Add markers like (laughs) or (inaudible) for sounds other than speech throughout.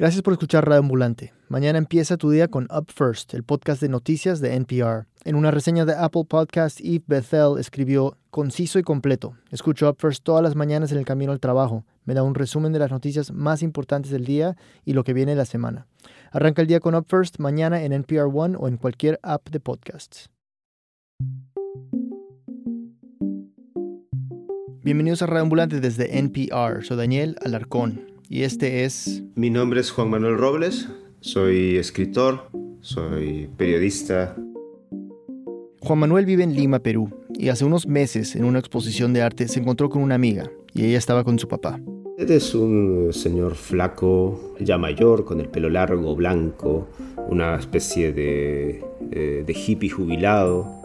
Gracias por escuchar Radio Ambulante. Mañana empieza tu día con Up First, el podcast de noticias de NPR. En una reseña de Apple Podcast, Eve Bethel escribió conciso y completo. Escucho Up First todas las mañanas en el camino al trabajo. Me da un resumen de las noticias más importantes del día y lo que viene la semana. Arranca el día con Up First mañana en NPR One o en cualquier app de podcasts. Bienvenidos a Radio Ambulante desde NPR. Soy Daniel Alarcón y este es... Mi nombre es Juan Manuel Robles, soy escritor, soy periodista. Juan Manuel vive en Lima, Perú, y hace unos meses en una exposición de arte se encontró con una amiga y ella estaba con su papá. Es un señor flaco, ya mayor, con el pelo largo, blanco, una especie de, eh, de hippie jubilado.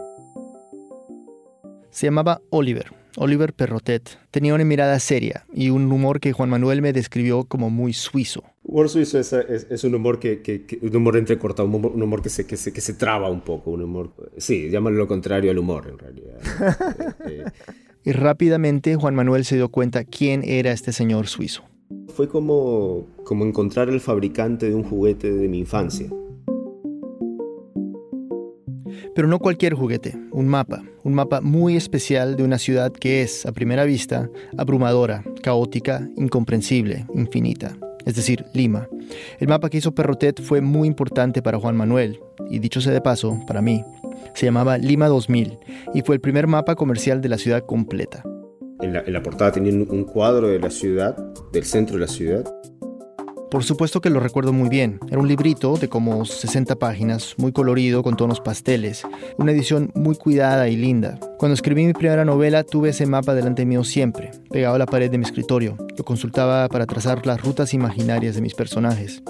Se llamaba Oliver, Oliver Perrotet, tenía una mirada seria y un humor que Juan Manuel me describió como muy suizo. Humor suizo es, es, un humor que, que, un humor entrecortado, un humor, que, se, que, se, que se traba un poco, un humor, sí, llámalo lo contrario al humor en realidad. (laughs) Eh, y rápidamente Juan Manuel se dio cuenta quién era este señor suizo. Fue como, como encontrar el fabricante de un juguete de mi infancia. Pero no cualquier juguete, un mapa, un mapa muy especial de una ciudad que es, a primera vista, abrumadora, caótica, incomprensible, infinita, es decir, Lima. El mapa que hizo Perrotet fue muy importante para Juan Manuel, y dicho sea de paso, para mí. Se llamaba Lima 2000 y fue el primer mapa comercial de la ciudad completa. En la, portada tenía un cuadro de la ciudad, del centro de la ciudad, por supuesto que lo recuerdo muy bien. Era un librito de como 60 páginas, muy colorido, con tonos pasteles. Una edición muy cuidada y linda. Cuando escribí mi primera novela tuve ese mapa delante mío siempre, pegado a la pared de mi escritorio. Lo consultaba para trazar las rutas imaginarias de mis personajes.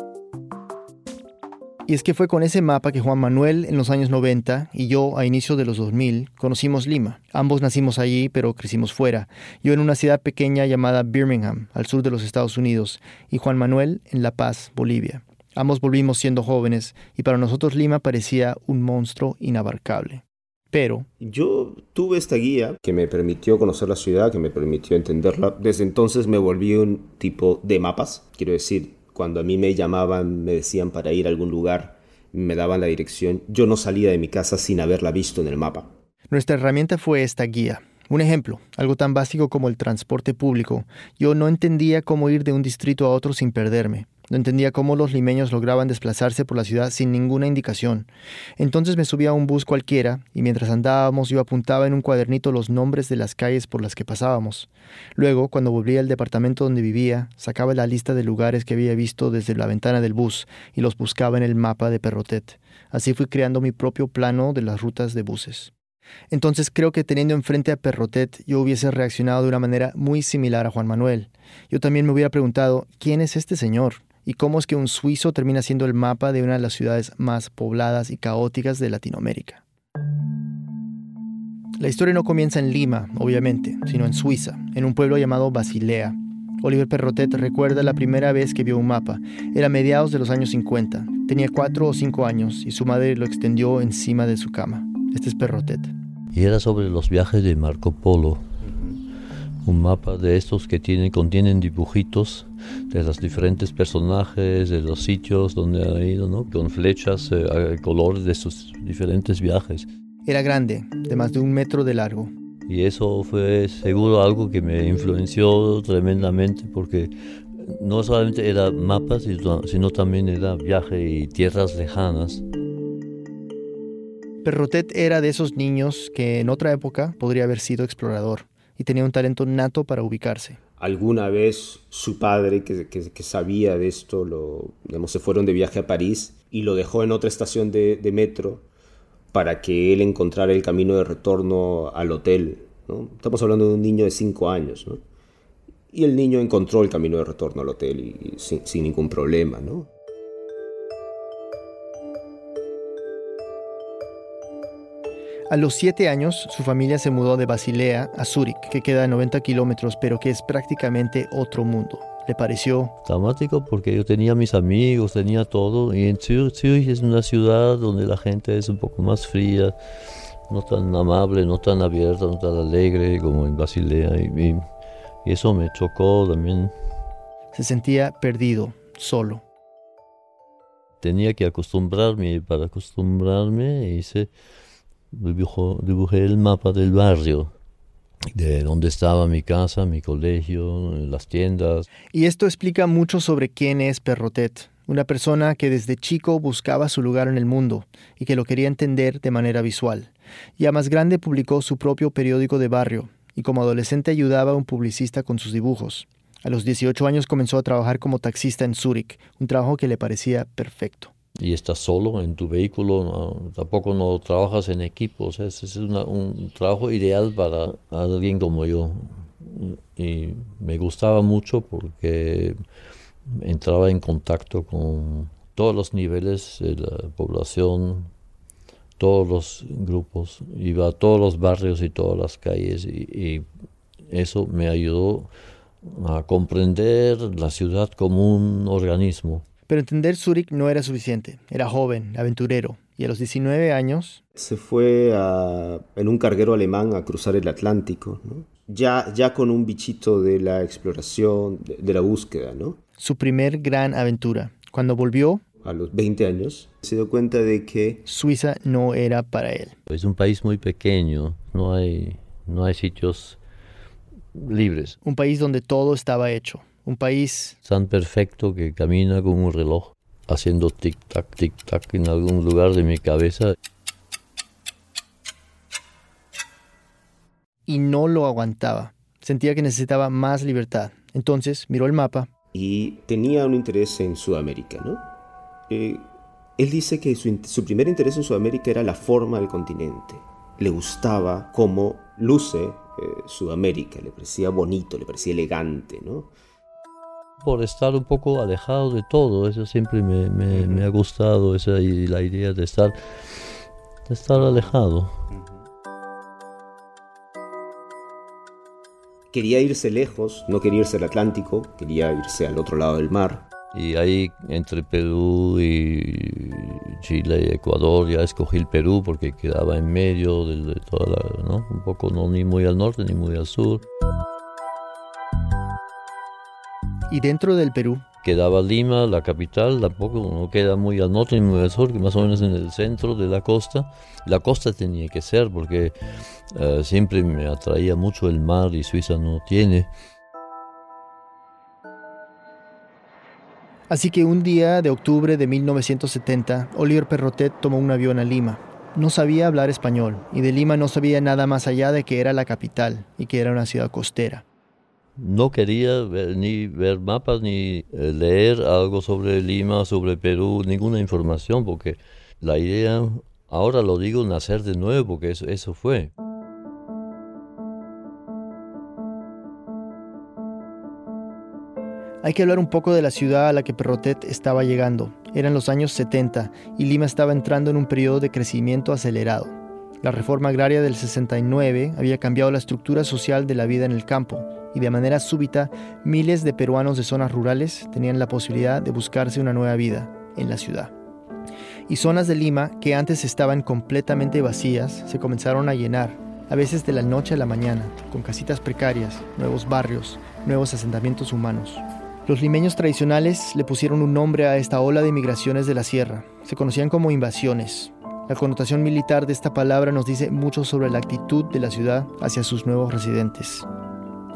Y es que fue con ese mapa que Juan Manuel en los años 90 y yo a inicios de los 2000 conocimos Lima. Ambos nacimos allí, pero crecimos fuera. Yo en una ciudad pequeña llamada Birmingham, al sur de los Estados Unidos, y Juan Manuel en La Paz, Bolivia. Ambos volvimos siendo jóvenes y para nosotros Lima parecía un monstruo inabarcable. Pero... Yo tuve esta guía que me permitió conocer la ciudad, que me permitió entenderla. Desde entonces me volví un tipo de mapas. Quiero decir, cuando a mí me llamaban, me decían para ir a algún lugar, me daban la dirección, yo no salía de mi casa sin haberla visto en el mapa. Nuestra herramienta fue esta guía. Un ejemplo, algo tan básico como el transporte público. Yo no entendía cómo ir de un distrito a otro sin perderme. No entendía cómo los limeños lograban desplazarse por la ciudad sin ninguna indicación. Entonces me subía a un bus cualquiera y mientras andábamos yo apuntaba en un cuadernito los nombres de las calles por las que pasábamos. Luego, cuando volvía al departamento donde vivía, sacaba la lista de lugares que había visto desde la ventana del bus y los buscaba en el mapa de Perrotet. Así fui creando mi propio plano de las rutas de buses. Entonces creo que teniendo enfrente a Perrotet yo hubiese reaccionado de una manera muy similar a Juan Manuel. Yo también me hubiera preguntado, ¿quién es este señor? Y cómo es que un suizo termina siendo el mapa de una de las ciudades más pobladas y caóticas de Latinoamérica. La historia no comienza en Lima, obviamente, sino en Suiza, en un pueblo llamado Basilea. Oliver Perrotet recuerda la primera vez que vio un mapa. Era a mediados de los años 50. Tenía cuatro o cinco años y su madre lo extendió encima de su cama. Este es Perrotet. Y era sobre los viajes de Marco Polo, un mapa de estos que tienen, contienen dibujitos de los diferentes personajes, de los sitios donde ha ido, ¿no? con flechas, eh, color de sus diferentes viajes. Era grande, de más de un metro de largo. Y eso fue seguro algo que me influenció tremendamente porque no solamente era mapas, sino también era viaje y tierras lejanas. Perrotet era de esos niños que en otra época podría haber sido explorador y tenía un talento nato para ubicarse. Alguna vez su padre, que, sabía de esto, lo, digamos, se fueron de viaje a París y lo dejó en otra estación de, de metro para que él encontrara el camino de retorno al hotel. ¿no? Estamos hablando de un niño de 5 años. ¿no? Y el niño encontró el camino de retorno al hotel y, sin, sin ningún problema. ¿no? A los siete años, su familia se mudó de Basilea a Zúrich, que queda a 90 kilómetros, pero que es prácticamente otro mundo. ¿Le pareció? Dramático porque yo tenía mis amigos, tenía todo, y en Zúrich, es una ciudad donde la gente es un poco más fría, no tan amable, no tan abierta, no tan alegre como en Basilea, y, y eso me chocó también. Se sentía perdido, solo. tenía que acostumbrarme y para acostumbrarme hice, dibujé el mapa del barrio de dónde estaba mi casa, mi colegio, las tiendas. Y esto explica mucho sobre quién es Perrotet, una persona que desde chico buscaba su lugar en el mundo y que lo quería entender de manera visual. Ya más grande publicó su propio periódico de barrio y como adolescente ayudaba a un publicista con sus dibujos. A los 18 años comenzó a trabajar como taxista en Zúrich, un trabajo que le parecía perfecto y estás solo en tu vehículo, tampoco no trabajas en equipo, ese es un trabajo ideal para alguien como yo. Y me gustaba mucho porque entraba en contacto con todos los niveles de la población, todos los grupos, iba a todos los barrios y todas las calles y eso me ayudó a comprender la ciudad como un organismo. Pero entender Zurich no era suficiente. Era joven, aventurero, y a los 19 años... Se fue en un carguero alemán a cruzar el Atlántico, ya, ya con un bichito de la exploración, de, la búsqueda. ¿no? Su primer gran aventura. Cuando volvió... A los 20 años, se dio cuenta de que... Suiza no era para él. Es un país muy pequeño, no hay, no hay sitios libres. Un país donde todo estaba hecho un país tan perfecto que camina como un reloj, haciendo tic-tac, tic-tac en algún lugar de mi cabeza. Y no lo aguantaba. Sentía que necesitaba más libertad. Entonces miró el mapa. Y tenía un interés en Sudamérica, ¿no? Eh, él dice que su, su primer interés en Sudamérica era la forma del continente. Le gustaba cómo luce eh, Sudamérica, le parecía bonito, le parecía elegante, ¿no? Por estar un poco alejado de todo. Eso siempre me, ha gustado, esa, la idea de estar, de estar alejado. Quería irse lejos, no quería irse al Atlántico, quería irse al otro lado del mar. Y ahí entre Perú y Chile y Ecuador ya escogí el Perú porque quedaba en medio de, de toda la, ¿no? Un poco no ni muy al norte ni muy al sur. Y dentro del Perú. Quedaba Lima, la capital, tampoco no queda muy al norte ni muy al sur, que más o menos en el centro de la costa. La costa tenía que ser porque eh, siempre me atraía mucho el mar y Suiza no tiene. Así que un día de octubre de 1970, Oliver Perrotet tomó un avión a Lima. No sabía hablar español y de Lima no sabía nada más allá de que era la capital y que era una ciudad costera no quería ni ver mapas ni eh, leer algo sobre Lima, sobre Perú, ninguna información, porque la idea, ahora lo digo, nacer de nuevo, porque eso, eso fue. Hay que hablar un poco de la ciudad a la que Perrotet estaba llegando. Eran los años 70 y Lima estaba entrando en un periodo de crecimiento acelerado. La reforma agraria del 69 había cambiado la estructura social de la vida en el campo y de manera súbita miles de peruanos de zonas rurales tenían la posibilidad de buscarse una nueva vida en la ciudad. Y zonas de Lima que antes estaban completamente vacías se comenzaron a llenar, a veces de la noche a la mañana, con casitas precarias, nuevos barrios, nuevos asentamientos humanos. Los limeños tradicionales le pusieron un nombre a esta ola de migraciones de la sierra. Se conocían como invasiones. La connotación militar de esta palabra nos dice mucho sobre la actitud de la ciudad hacia sus nuevos residentes.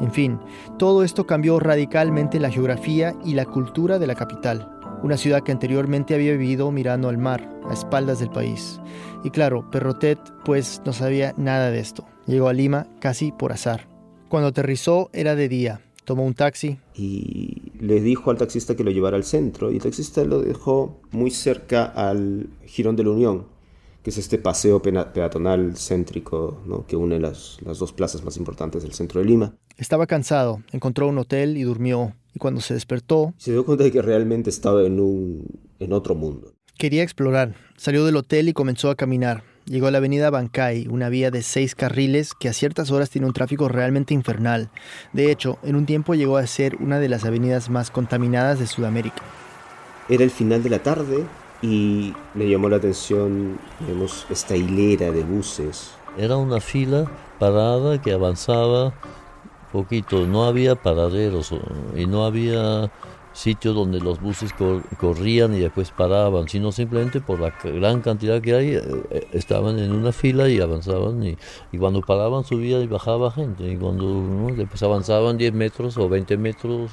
En fin, todo esto cambió radicalmente la geografía y la cultura de la capital, una ciudad que anteriormente había vivido mirando al mar, a espaldas del país. Y claro, Perrotet pues no sabía nada de esto. Llegó a Lima casi por azar. Cuando aterrizó era de día. Tomó un taxi. Y le dijo al taxista que lo llevara al centro. Y el taxista lo dejó muy cerca al Girón de la Unión, que es este paseo peatonal céntrico que une las, las dos plazas más importantes del centro de Lima. Estaba cansado, encontró un hotel y durmió. Y cuando se despertó... Se dio cuenta de que realmente estaba en, un, en otro mundo. Quería explorar. Salió del hotel y comenzó a caminar. Llegó a la avenida Bancay, una vía de seis carriles que a ciertas horas tiene un tráfico realmente infernal. De hecho, en un tiempo llegó a ser una de las avenidas más contaminadas de Sudamérica. Era el final de la tarde y me llamó la atención, vemos esta hilera de buses. Era una fila parada que avanzaba poquito, no había paraderos y no había sitios donde los buses corrían y después paraban, sino simplemente por la gran cantidad que hay, eh, eh, estaban en una fila y avanzaban y, cuando paraban subía y bajaba gente y cuando después avanzaban 10 metros o 20 metros.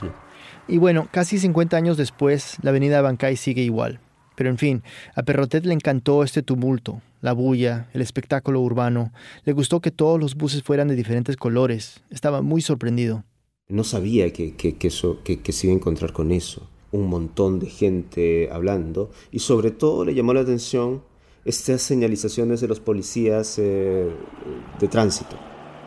Y bueno, casi 50 años después, la avenida Bancay sigue igual. Pero en fin, a Perrotet le encantó este tumulto, la bulla, el espectáculo urbano. Le gustó que todos los buses fueran de diferentes colores. Estaba muy sorprendido. No sabía que, eso, que, se iba a encontrar con eso. Un montón de gente hablando y sobre todo le llamó la atención estas señalizaciones de los policías eh, de tránsito.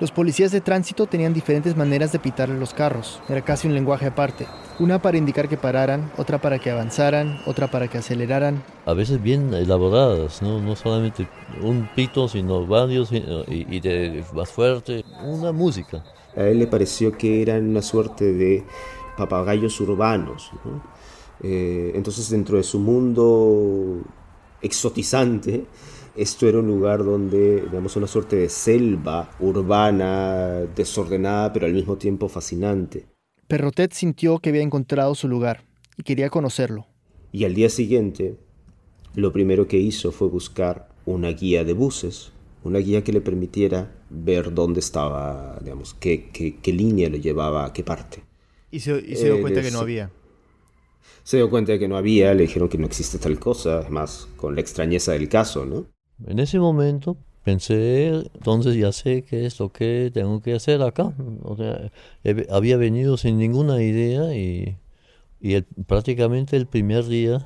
Los policías de tránsito tenían diferentes maneras de pitarle los carros. Era casi un lenguaje aparte. Una para indicar que pararan, otra para que avanzaran, otra para que aceleraran. A veces bien elaboradas, no, no solamente un pito, sino varios y, y de más fuerte. Una música. A él le pareció que eran una suerte de papagayos urbanos. Eh, entonces dentro de su mundo exotizante, esto era un lugar donde, digamos, una suerte de selva urbana, desordenada, pero al mismo tiempo fascinante. Perrotet sintió que había encontrado su lugar y quería conocerlo. Y al día siguiente, lo primero que hizo fue buscar una guía de buses una guía que le permitiera ver dónde estaba, digamos, qué, qué, línea lo llevaba a qué parte. ¿Y se, dio eh, cuenta que no había? Se dio cuenta de que no había, le dijeron que no existe tal cosa, además con la extrañeza del caso, ¿no? En ese momento pensé, entonces ya sé qué es lo que tengo que hacer acá. O sea, había venido sin ninguna idea y, y prácticamente el primer día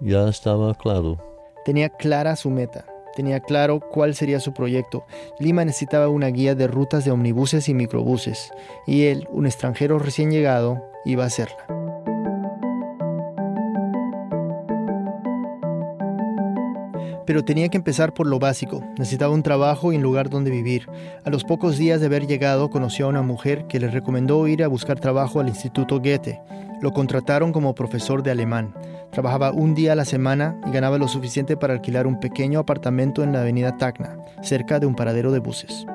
ya estaba claro. Tenía clara su meta Tenía claro cuál sería su proyecto. Lima necesitaba una guía de rutas de omnibuses y microbuses, y él, un extranjero recién llegado, iba a hacerla. Pero tenía que empezar por lo básico. Necesitaba un trabajo y un lugar donde vivir. A los pocos días de haber llegado conoció a una mujer que le recomendó ir a buscar trabajo al Instituto Goethe. Lo contrataron como profesor de alemán. Trabajaba un día a la semana y ganaba lo suficiente para alquilar un pequeño apartamento en la avenida Tacna, cerca de un paradero de buses.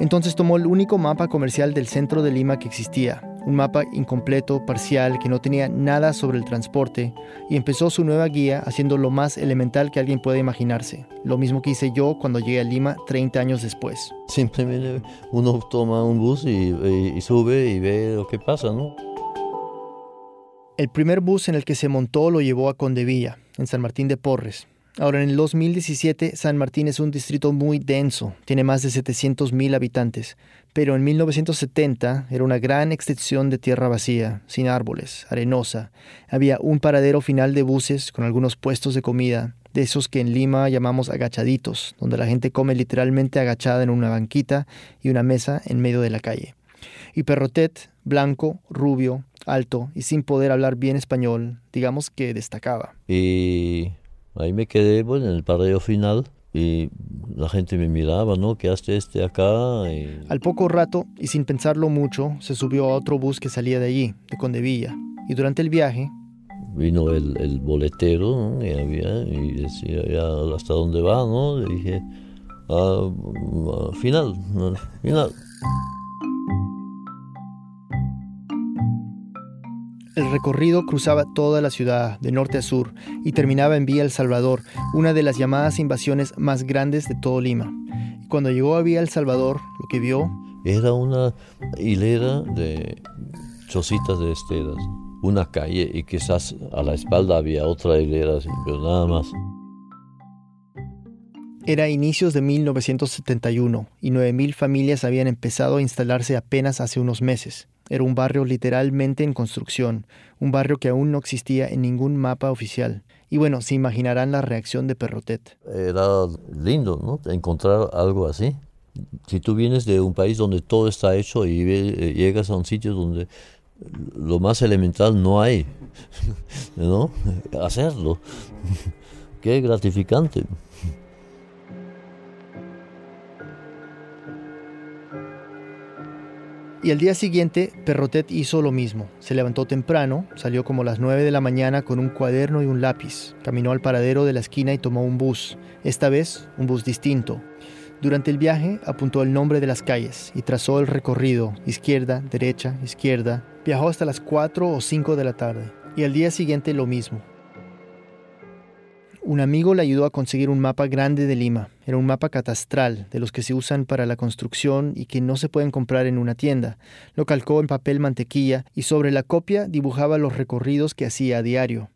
Entonces tomó el único mapa comercial del centro de Lima que existía, un mapa incompleto, parcial, que no tenía nada sobre el transporte, y empezó su nueva guía haciendo lo más elemental que alguien puede imaginarse, lo mismo que hice yo cuando llegué a Lima 30 años después. Simplemente uno toma un bus y, y sube y ve lo que pasa, ¿no? El primer bus en el que se montó lo llevó a Condevilla, en San Martín de Porres. Ahora, en el 2017, San Martín es un distrito muy denso, tiene más de 700.000 habitantes, pero en 1970 era una gran extensión de tierra vacía, sin árboles, arenosa. Había un paradero final de buses con algunos puestos de comida, de esos que en Lima llamamos agachaditos, donde la gente come literalmente agachada en una banquita y una mesa en medio de la calle. Y Perrotet, blanco, rubio, alto y sin poder hablar bien español, digamos que destacaba. Y ahí me quedé bueno, en el parreo final y la gente me miraba, ¿no? ¿Qué hace este acá? Al poco rato, y sin pensarlo mucho, se subió a otro bus que salía de allí, de Condevilla. Y durante el viaje... Vino el, el boletero y, había, y decía, ya, ¿hasta dónde va? ¿no? Le dije, ah, final, final. El recorrido cruzaba toda la ciudad, de norte a sur, y terminaba en Vía El Salvador, una de las llamadas invasiones más grandes de todo Lima. Y cuando llegó a Vía El Salvador, lo que vio... Era una hilera de chocitas de esteras, una calle y quizás a la espalda había otra hilera, pero nada más. Era inicios de 1971 y 9.000 familias habían empezado a instalarse apenas hace unos meses. Era un barrio literalmente en construcción, un barrio que aún no existía en ningún mapa oficial. Y bueno, se imaginarán la reacción de Perrotet. Era lindo, ¿no? Encontrar algo así. Si tú vienes de un país donde todo está hecho y eh, llegas a un sitio donde lo más elemental no hay, (laughs) ¿no? Hacerlo. (laughs) Qué gratificante. Y al día siguiente, Perrotet hizo lo mismo. Se levantó temprano, salió como las 9 de la mañana con un cuaderno y un lápiz. Caminó al paradero de la esquina y tomó un bus. Esta vez, un bus distinto. Durante el viaje apuntó el nombre de las calles y trazó el recorrido, izquierda, derecha, izquierda. Viajó hasta las 4 o 5 de la tarde y al día siguiente lo mismo. Un amigo le ayudó a conseguir un mapa grande de Lima. Era un mapa catastral, de los que se usan para la construcción y que no se pueden comprar en una tienda. Lo calcó en papel mantequilla y sobre la copia dibujaba los recorridos que hacía a diario.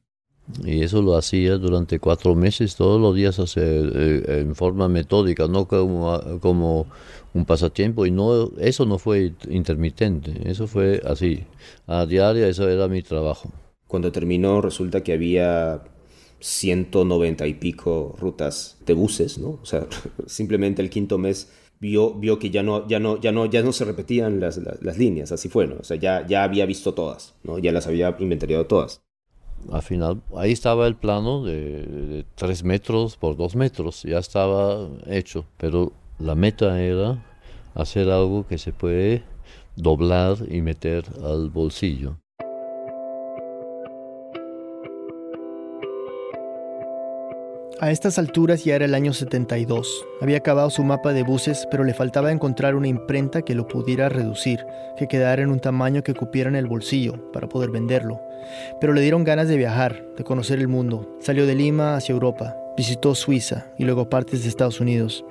Y eso lo hacía durante cuatro meses, todos los días eh, en forma metódica, no como, como un pasatiempo. Y no eso no fue intermitente, eso fue así. A diario eso era mi trabajo. Cuando terminó resulta que había 190 y pico rutas de buses, ¿no? O sea, (laughs) simplemente el quinto mes vio, vio que ya no, ya, no, ya, no, ya no se repetían las, las, líneas, así fue, ¿no? O sea, ya, ya había visto todas, ¿no? Ya las había inventariado todas. Al final, ahí estaba el plano de, tres 3 metros por 2 metros, ya estaba hecho, pero la meta era hacer algo que se puede doblar y meter al bolsillo. A estas alturas ya era el año 72. Había acabado su mapa de buses, pero le faltaba encontrar una imprenta que lo pudiera reducir, que quedara en un tamaño que cupiera en el bolsillo para poder venderlo. Pero le dieron ganas de viajar, de conocer el mundo. Salió de Lima hacia Europa, visitó Suiza y luego partes de Estados Unidos.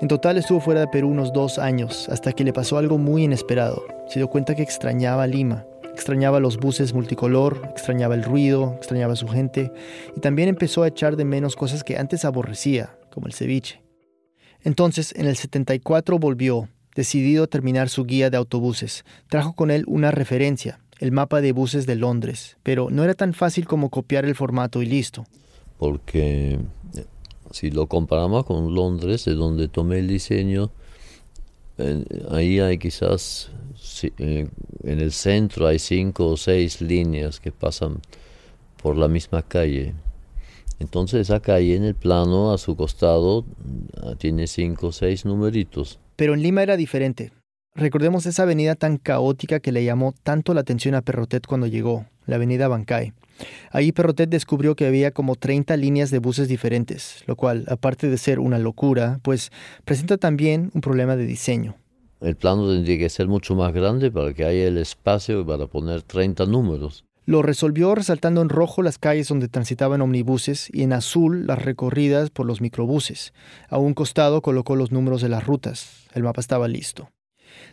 En total estuvo fuera de Perú unos dos años, hasta que le pasó algo muy inesperado. Se dio cuenta que extrañaba Lima, Extrañaba los buses multicolor, extrañaba el ruido, extrañaba su gente y también empezó a echar de menos cosas que antes aborrecía, como el ceviche. Entonces, en el 74 volvió, decidido a terminar su guía de autobuses. Trajo con él una referencia, el mapa de buses de Londres, pero no era tan fácil como copiar el formato y listo. Porque eh, si lo comparamos con Londres, de donde tomé el diseño, ahí hay quizás eh, en el centro hay cinco o seis líneas que pasan por la misma calle. Entonces esa calle en el plano a su costado ah, tiene cinco o seis numeritos. Pero en Lima era diferente. Recordemos esa avenida tan caótica que le llamó tanto la atención a Perrotet cuando llegó, la avenida Bancay. Ahí Perrotet descubrió que había como 30 líneas de buses diferentes, lo cual, aparte de ser una locura, pues presenta también un problema de diseño. El plano tendría que ser mucho más grande para que haya el espacio para poner 30 números. Lo resolvió resaltando en rojo las calles donde transitaban omnibuses y en azul las recorridas por los microbuses. A un costado colocó los números de las rutas. El mapa estaba listo.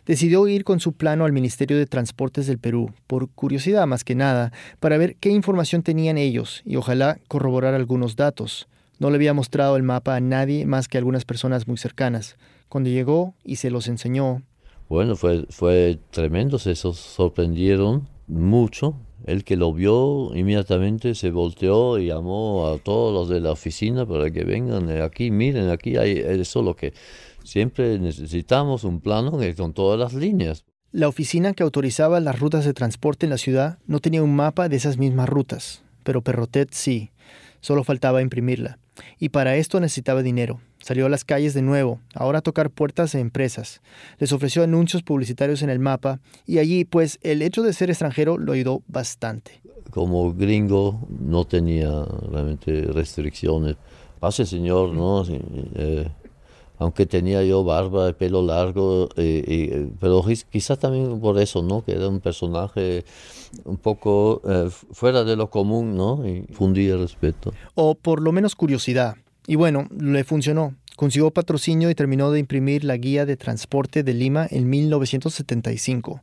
Decidió ir con su plano al Ministerio de Transportes del Perú, por curiosidad más que nada, para ver qué información tenían ellos y ojalá corroborar algunos datos. No le había mostrado el mapa a nadie más que a algunas personas muy cercanas cuando llegó y se los enseñó. Bueno, fue, fue tremendo, se sorprendieron mucho. El que lo vio inmediatamente se volteó y llamó a todos los de la oficina para que vengan aquí, miren, aquí hay eso lo que siempre necesitamos, un plano con todas las líneas. La oficina que autorizaba las rutas de transporte en la ciudad no tenía un mapa de esas mismas rutas, pero Perrotet sí, solo faltaba imprimirla. Y para esto necesitaba dinero. Salió a las calles de nuevo, ahora a tocar puertas de empresas. Les ofreció anuncios publicitarios en el mapa y allí, pues, el hecho de ser extranjero lo ayudó bastante. Como gringo no tenía realmente restricciones. Pase, señor, ¿no? Eh, aunque tenía yo barba, pelo largo, eh, pero quizás también por eso, ¿no? Que era un personaje un poco eh, fuera de lo común, ¿no? Y fundía respeto. O por lo menos curiosidad. Y bueno, le funcionó. Consiguió patrocinio y terminó de imprimir la guía de transporte de Lima en 1975,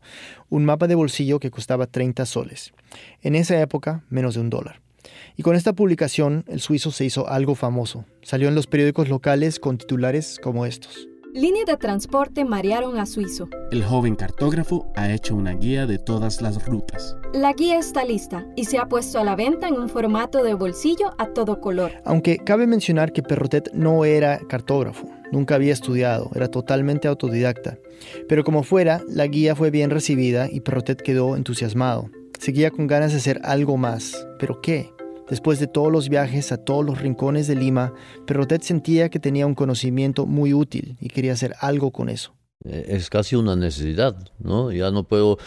un mapa de bolsillo que costaba 30 soles. En esa época, menos de un dólar. Y con esta publicación, el suizo se hizo algo famoso. Salió en los periódicos locales con titulares como estos. Línea de transporte marearon a Suizo. El joven cartógrafo ha hecho una guía de todas las rutas. La guía está lista y se ha puesto a la venta en un formato de bolsillo a todo color. Aunque cabe mencionar que Perrotet no era cartógrafo, nunca había estudiado, era totalmente autodidacta. Pero como fuera, la guía fue bien recibida y Perrotet quedó entusiasmado. Seguía con ganas de hacer algo más. ¿Pero qué? Después de todos los viajes a todos los rincones de Lima, Perrotet sentía que tenía un conocimiento muy útil y quería hacer algo con eso. Eh, es casi una necesidad, ¿no? Ya no puedo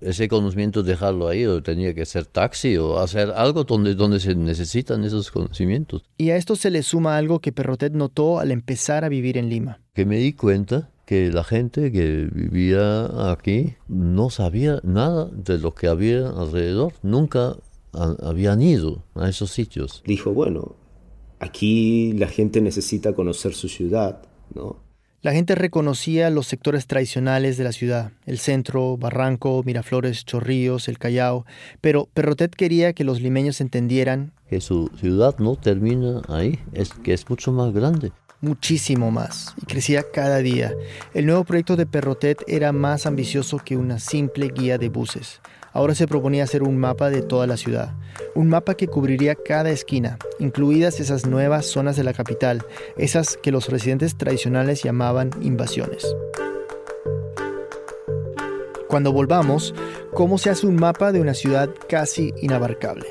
ese conocimiento dejarlo ahí, o tenía que hacer taxi o hacer algo donde, donde se necesitan esos conocimientos. Y a esto se le suma algo que Perrotet notó al empezar a vivir en Lima. Que me di cuenta que la gente que vivía aquí no sabía nada de lo que había alrededor, nunca habían ido a esos sitios. Dijo, bueno, aquí la gente necesita conocer su ciudad, ¿no? La gente reconocía los sectores tradicionales de la ciudad, el centro, Barranco, Miraflores, Chorrillos, el Callao, pero Perrotet quería que los limeños entendieran que su ciudad no termina ahí, es que es mucho más grande. Muchísimo más, y crecía cada día. El nuevo proyecto de Perrotet era más ambicioso que una simple guía de buses. Ahora se proponía hacer un mapa de toda la ciudad, un mapa que cubriría cada esquina, incluidas esas nuevas zonas de la capital, esas que los residentes tradicionales llamaban invasiones. Cuando volvamos, ¿cómo se hace un mapa de una ciudad casi inabarcable?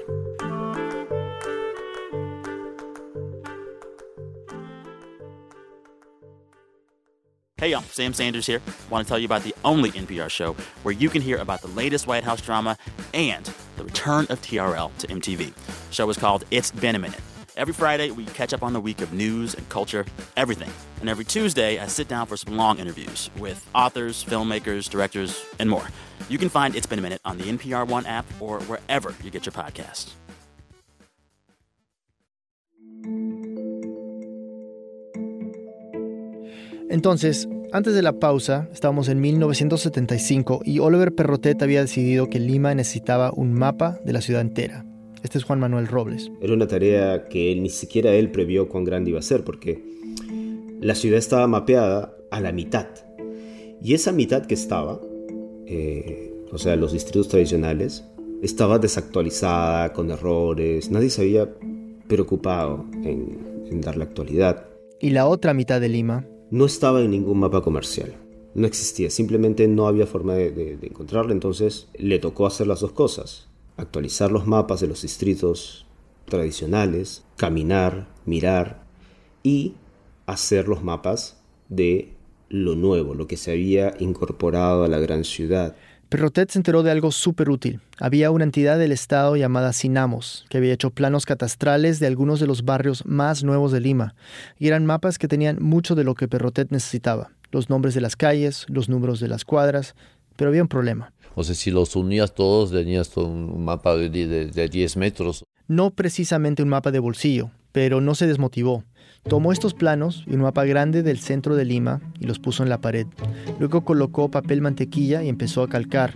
Hey, y'all, Sam Sanders here. Want to tell you about the only NPR show where you can hear about the latest White House drama and the return of TRL to MTV. The show is called It's Been a Minute. Every Friday, we catch up on the week of news and culture, everything. And every Tuesday, I sit down for some long interviews with authors, filmmakers, directors, and more. You can find It's Been a Minute on the NPR One app or wherever you get your podcasts. Entonces, antes de la pausa, estábamos en 1975 y Oliver Perrotet había decidido que Lima necesitaba un mapa de la ciudad entera. Este es Juan Manuel Robles. Era una tarea que él, ni siquiera él previó cuán grande iba a ser, porque la ciudad estaba mapeada a la mitad. Y esa mitad que estaba, eh, o sea, los distritos tradicionales, estaba desactualizada, con errores, nadie se había preocupado en, en darle actualidad. Y la otra mitad de Lima, no estaba en ningún mapa comercial. No existía, simplemente no había forma de, encontrarlo, entonces le tocó hacer las dos cosas. Actualizar los mapas de los distritos tradicionales, caminar, mirar y hacer los mapas de lo nuevo, lo que se había incorporado a la gran ciudad. Perrotet se enteró de algo súper útil. Había una entidad del Estado llamada Sinamos, que había hecho planos catastrales de algunos de los barrios más nuevos de Lima, y eran mapas que tenían mucho de lo que Perrotet necesitaba, los nombres de las calles, los números de las cuadras, pero había un problema. O sea, si los unías todos, tenías un mapa de, de 10 metros. No precisamente un mapa de bolsillo, pero no se desmotivó. Tomó estos planos y un mapa grande del centro de Lima y los puso en la pared. Luego colocó papel mantequilla y empezó a calcar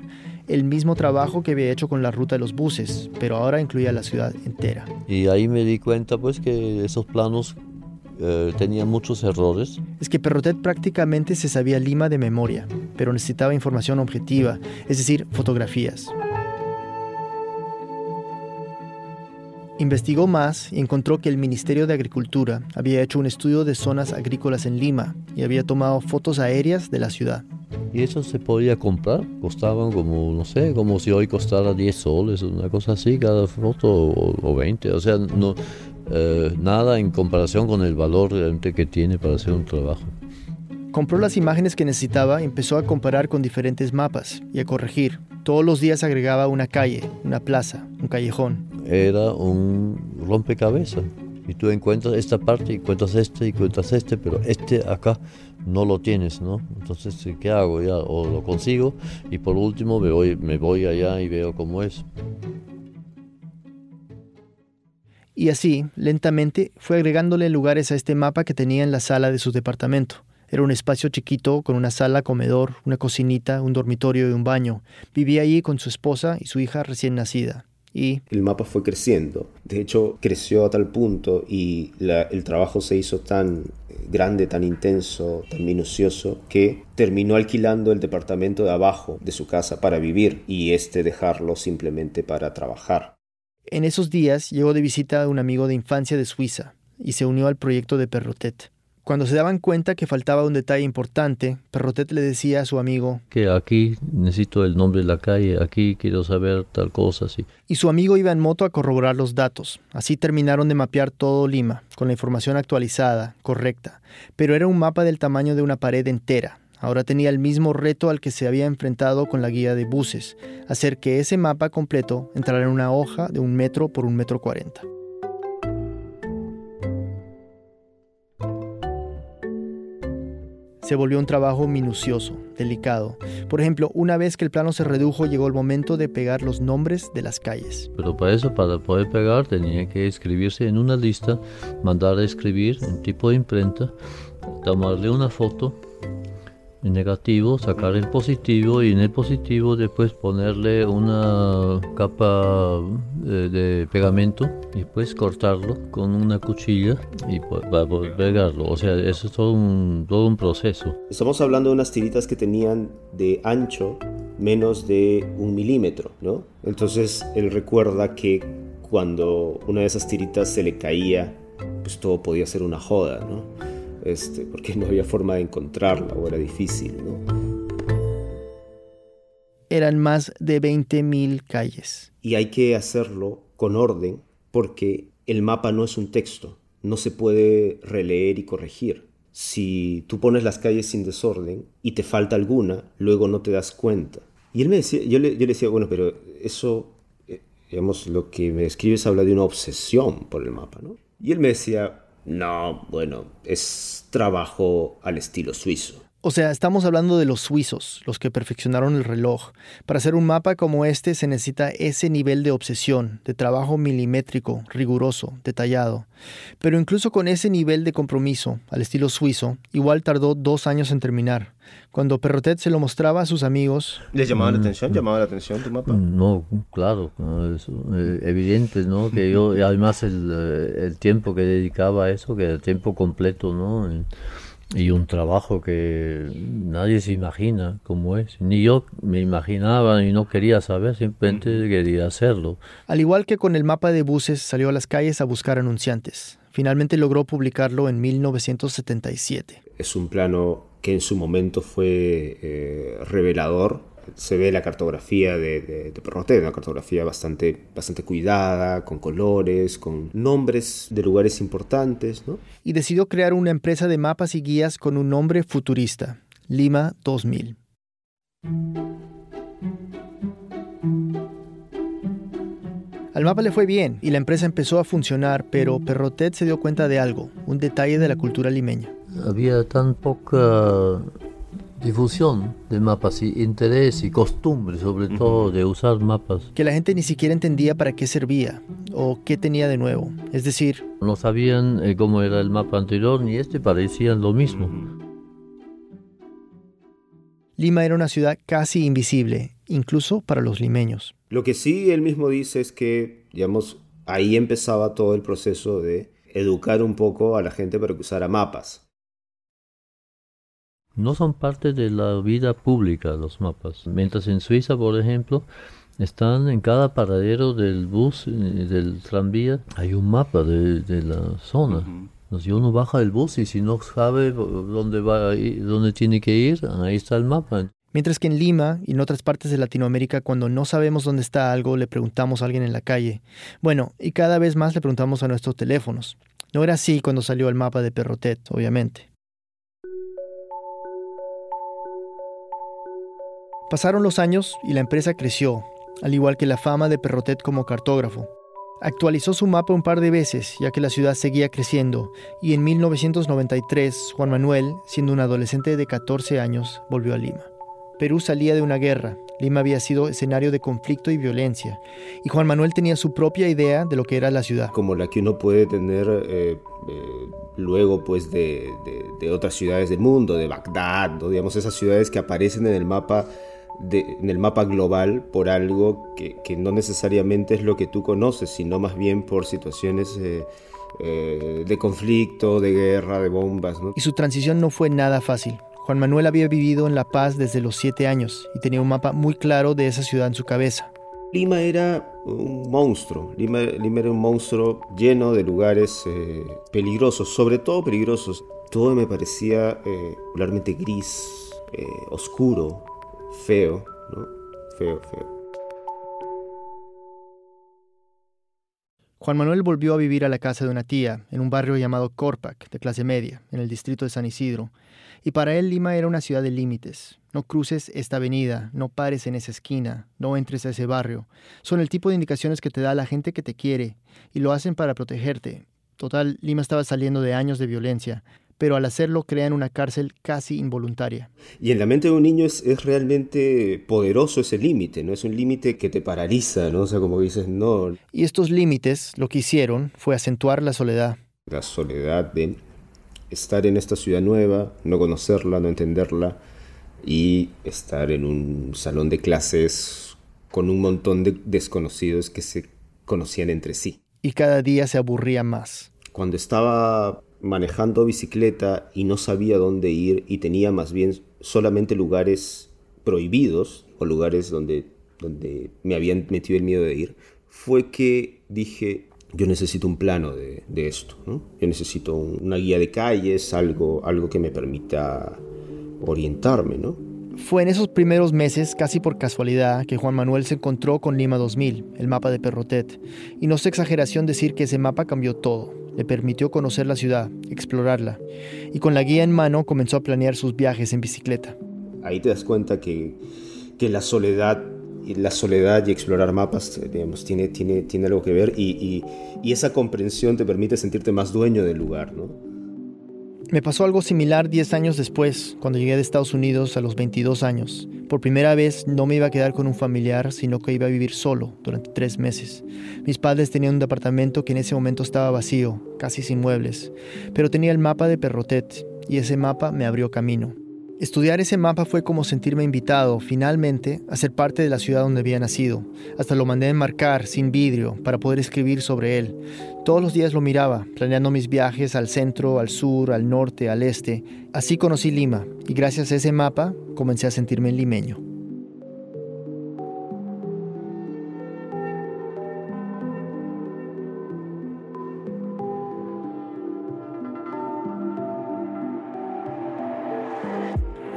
el mismo trabajo que había hecho con la ruta de los buses, pero ahora incluía la ciudad entera. Y ahí me di cuenta pues que esos planos eh, tenían muchos errores. Es que Perrotet prácticamente se sabía Lima de memoria, pero necesitaba información objetiva, es decir, fotografías. Investigó más y encontró que el Ministerio de Agricultura había hecho un estudio de zonas agrícolas en Lima y había tomado fotos aéreas de la ciudad. Y eso se podía comprar, costaban como, no sé, como si hoy costara 10 soles, una cosa así, cada foto o, 20, o sea, no, eh, nada en comparación con el valor que tiene para hacer un trabajo. Compró las imágenes que necesitaba y empezó a comparar con diferentes mapas y a corregir. Todos los días agregaba una calle, una plaza, un callejón. Era un rompecabezas. Y tú encuentras esta parte, y encuentras este, y encuentras este, pero este acá no lo tienes, ¿no? Entonces, ¿qué hago? Ya, o lo consigo y por último me voy, me voy allá y veo cómo es. Y así, lentamente, fue agregándole lugares a este mapa que tenía en la sala de su departamento. Era un espacio chiquito con una sala, comedor, una cocinita, un dormitorio y un baño. Vivía allí con su esposa y su hija recién nacida. Y el mapa fue creciendo. De hecho, creció a tal punto y el trabajo se hizo tan grande, tan intenso, tan minucioso, que terminó alquilando el departamento de abajo de su casa para vivir y este dejarlo simplemente para trabajar. En esos días llegó de visita un amigo de infancia de Suiza y se unió al proyecto de Perrotet. Cuando se daban cuenta que faltaba un detalle importante, Perrotet le decía a su amigo que aquí necesito el nombre de la calle, aquí quiero saber tal cosa, sí. Y su amigo iba en moto a corroborar los datos. Así terminaron de mapear todo Lima, con la información actualizada, correcta. Pero era un mapa del tamaño de una pared entera, Ahora tenía el mismo reto al que se había enfrentado con la guía de buses, hacer que ese mapa completo entrara en una hoja de un metro por un metro cuarenta. Se volvió un trabajo minucioso, delicado. Por ejemplo, una vez que el plano se redujo, llegó el momento de pegar los nombres de las calles. Pero para eso, para poder pegar, tenía que escribirse en una lista, mandar a escribir en tipo de imprenta, tomarle una foto negativo, sacar el positivo y en el positivo después ponerle una capa eh, de, pegamento y después cortarlo con una cuchilla y poder pegarlo. O sea, eso es todo un, todo un proceso. Estamos hablando de unas tiritas que tenían de ancho menos de un milímetro, ¿no? Entonces él recuerda que cuando una de esas tiritas se le caía, pues todo podía ser una joda, ¿no? Este, porque no había forma de encontrarla o era difícil. Eran más de 20.000 calles. Y hay que hacerlo con orden porque el mapa no es un texto, no se puede releer y corregir. Si tú pones las calles sin desorden y te falta alguna, luego no te das cuenta. Y él me decía, yo le, yo le decía, bueno, pero eso, eh, digamos, lo que me escribes habla de una obsesión por el mapa, ¿no? Y él me decía, no, bueno, es trabajo al estilo suizo. O sea, estamos hablando de los suizos, los que perfeccionaron el reloj. Para hacer un mapa como este se necesita ese nivel de obsesión, de trabajo milimétrico, riguroso, detallado. Pero incluso con ese nivel de compromiso, al estilo suizo, igual tardó dos años en terminar. Cuando Perrotet se lo mostraba a sus amigos... ¿Les llamaba la mm, atención? ¿Llamaba la atención tu mapa? No, claro, es eh, evidente, ¿no? Que yo, además el, eh, el, tiempo que dedicaba a eso, que era tiempo completo, ¿no? y un trabajo que nadie se imagina cómo es. Ni yo me imaginaba y no quería saber, simplemente quería hacerlo. Al igual que con el mapa de buses, salió a las calles a buscar anunciantes. Finalmente logró publicarlo en 1977. Es un plano que en su momento fue eh, revelador se ve la cartografía de, de, de una cartografía bastante, bastante cuidada, con colores, con nombres de lugares importantes. ¿no? Y decidió crear una empresa de mapas y guías con un nombre futurista, Lima 2000. Al mapa le fue bien y la empresa empezó a funcionar, pero Perrotet se dio cuenta de algo, un detalle de la cultura limeña. Había tan poca difusión de mapas y interés y costumbre sobre todo de usar mapas. Que la gente ni siquiera entendía para qué servía o qué tenía de nuevo. Es decir, no sabían eh, cómo era el mapa anterior ni este parecían lo mismo. Lima era una ciudad casi invisible, incluso para los limeños. Lo que sí él mismo dice es que, digamos, ahí empezaba todo el proceso de educar un poco a la gente para que usara mapas no son parte de la vida pública los mapas. Mientras en Suiza, por ejemplo, están en cada paradero del bus, eh, del tranvía, hay un mapa de, la zona. Si uno baja del bus y si no sabe dónde va, dónde tiene que ir, ahí está el mapa. Mientras que en Lima y en otras partes de Latinoamérica, cuando no sabemos dónde está algo, le preguntamos a alguien en la calle. Bueno, y cada vez más le preguntamos a nuestros teléfonos. No era así cuando salió el mapa de Perrotet, obviamente. Pasaron los años y la empresa creció, al igual que la fama de Perrotet como cartógrafo. Actualizó su mapa un par de veces, ya que la ciudad seguía creciendo, y en 1993 Juan Manuel, siendo un adolescente de 14 años, volvió a Lima. Perú salía de una guerra, Lima había sido escenario de conflicto y violencia, y Juan Manuel tenía su propia idea de lo que era la ciudad. Como la que uno puede tener eh, eh, luego pues de, otras ciudades del mundo, de Bagdad, digamos esas ciudades que aparecen en el mapa en el mapa global por algo que, no necesariamente es lo que tú conoces, sino más bien por situaciones eh, eh, de conflicto, de guerra, de bombas. Y su transición no fue nada fácil. Juan Manuel había vivido en La Paz desde los siete años y tenía un mapa muy claro de esa ciudad en su cabeza. Lima era un monstruo, Lima, era un monstruo lleno de lugares eh, peligrosos, sobre todo peligrosos. Todo me parecía regularmente gris, oscuro, feo, ¿no? Feo, feo. Juan Manuel volvió a vivir a la casa de una tía, en un barrio llamado Corpac, de clase media, en el distrito de San Isidro. Y para él Lima era una ciudad de límites. No cruces esta avenida, no pares en esa esquina, no entres a ese barrio. Son el tipo de indicaciones que te da la gente que te quiere, y lo hacen para protegerte. Total, Lima estaba saliendo de años de violencia, pero al hacerlo crean una cárcel casi involuntaria. Y en la mente de un niño es, es realmente poderoso ese límite, ¿no? Es un límite que te paraliza, ¿no? O sea, como dices, no. Y estos límites lo que hicieron fue acentuar la soledad. La soledad de estar en esta ciudad nueva, no conocerla, no entenderla y estar en un salón de clases con un montón de desconocidos que se conocían entre sí. Y cada día se aburría más. Cuando estaba manejando bicicleta y no sabía dónde ir y tenía más bien solamente lugares prohibidos o lugares donde, donde me habían metido el miedo de ir, fue que dije, yo necesito un plano de, de esto, yo necesito una guía de calles, algo, algo que me permita orientarme, ¿no? Fue en esos primeros meses, casi por casualidad, que Juan Manuel se encontró con Lima 2000, el mapa de Perrotet. Y no es exageración decir que ese mapa cambió todo. Le permitió conocer la ciudad, explorarla. Y con la guía en mano comenzó a planear sus viajes en bicicleta. Ahí te das cuenta que, que la soledad la soledad y explorar mapas digamos, tiene, tiene, tiene algo que ver y, y, y esa comprensión te permite sentirte más dueño del lugar, ¿no? Me pasó algo similar 10 años después, cuando llegué de Estados Unidos a los 22 años. Por primera vez no me iba a quedar con un familiar, sino que iba a vivir solo durante tres meses. Mis padres tenían un departamento que en ese momento estaba vacío, casi sin muebles, pero tenía el mapa de Perrotet y ese mapa me abrió camino. Estudiar ese mapa fue como sentirme invitado, finalmente, a ser parte de la ciudad donde había nacido. Hasta lo mandé a enmarcar, sin vidrio, para poder escribir sobre él. Todos los días lo miraba, planeando mis viajes al centro, al sur, al norte, al este. Así conocí Lima, y gracias a ese mapa comencé a sentirme limeño.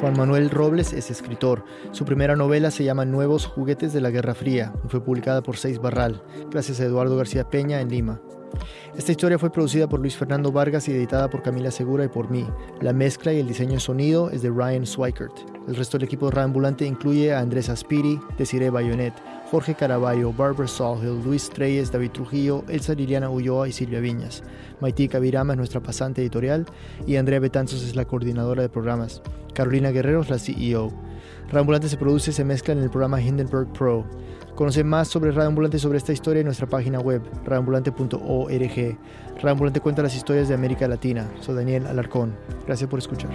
Juan Manuel Robles es escritor. Su primera novela se llama Nuevos juguetes de la Guerra Fría y fue publicada por Seis Barral, gracias a Eduardo García Peña en Lima. Esta historia fue producida por Luis Fernando Vargas y editada por Camila Segura y por mí. La mezcla y el diseño de sonido es de Ryan Swikert. El resto del equipo de Reambulante incluye a Andrés Aspiri, Desiree Bayonet, Jorge Caraballo, Barbara Sawhill, Luis Treyes, David Trujillo, Elsa Liliana Ulloa y Silvia Viñas. Maití Cavirama es nuestra pasante editorial y Andrea Betanzos es la coordinadora de programas. Carolina Guerrero es la CEO. Reambulante se produce y se mezcla en el programa Hindenburg Pro. Conoce más sobre Reambulante y sobre esta historia en nuestra página web, reambulante.org. Reambulante cuenta las historias de América Latina. Soy Daniel Alarcón. Gracias por escuchar.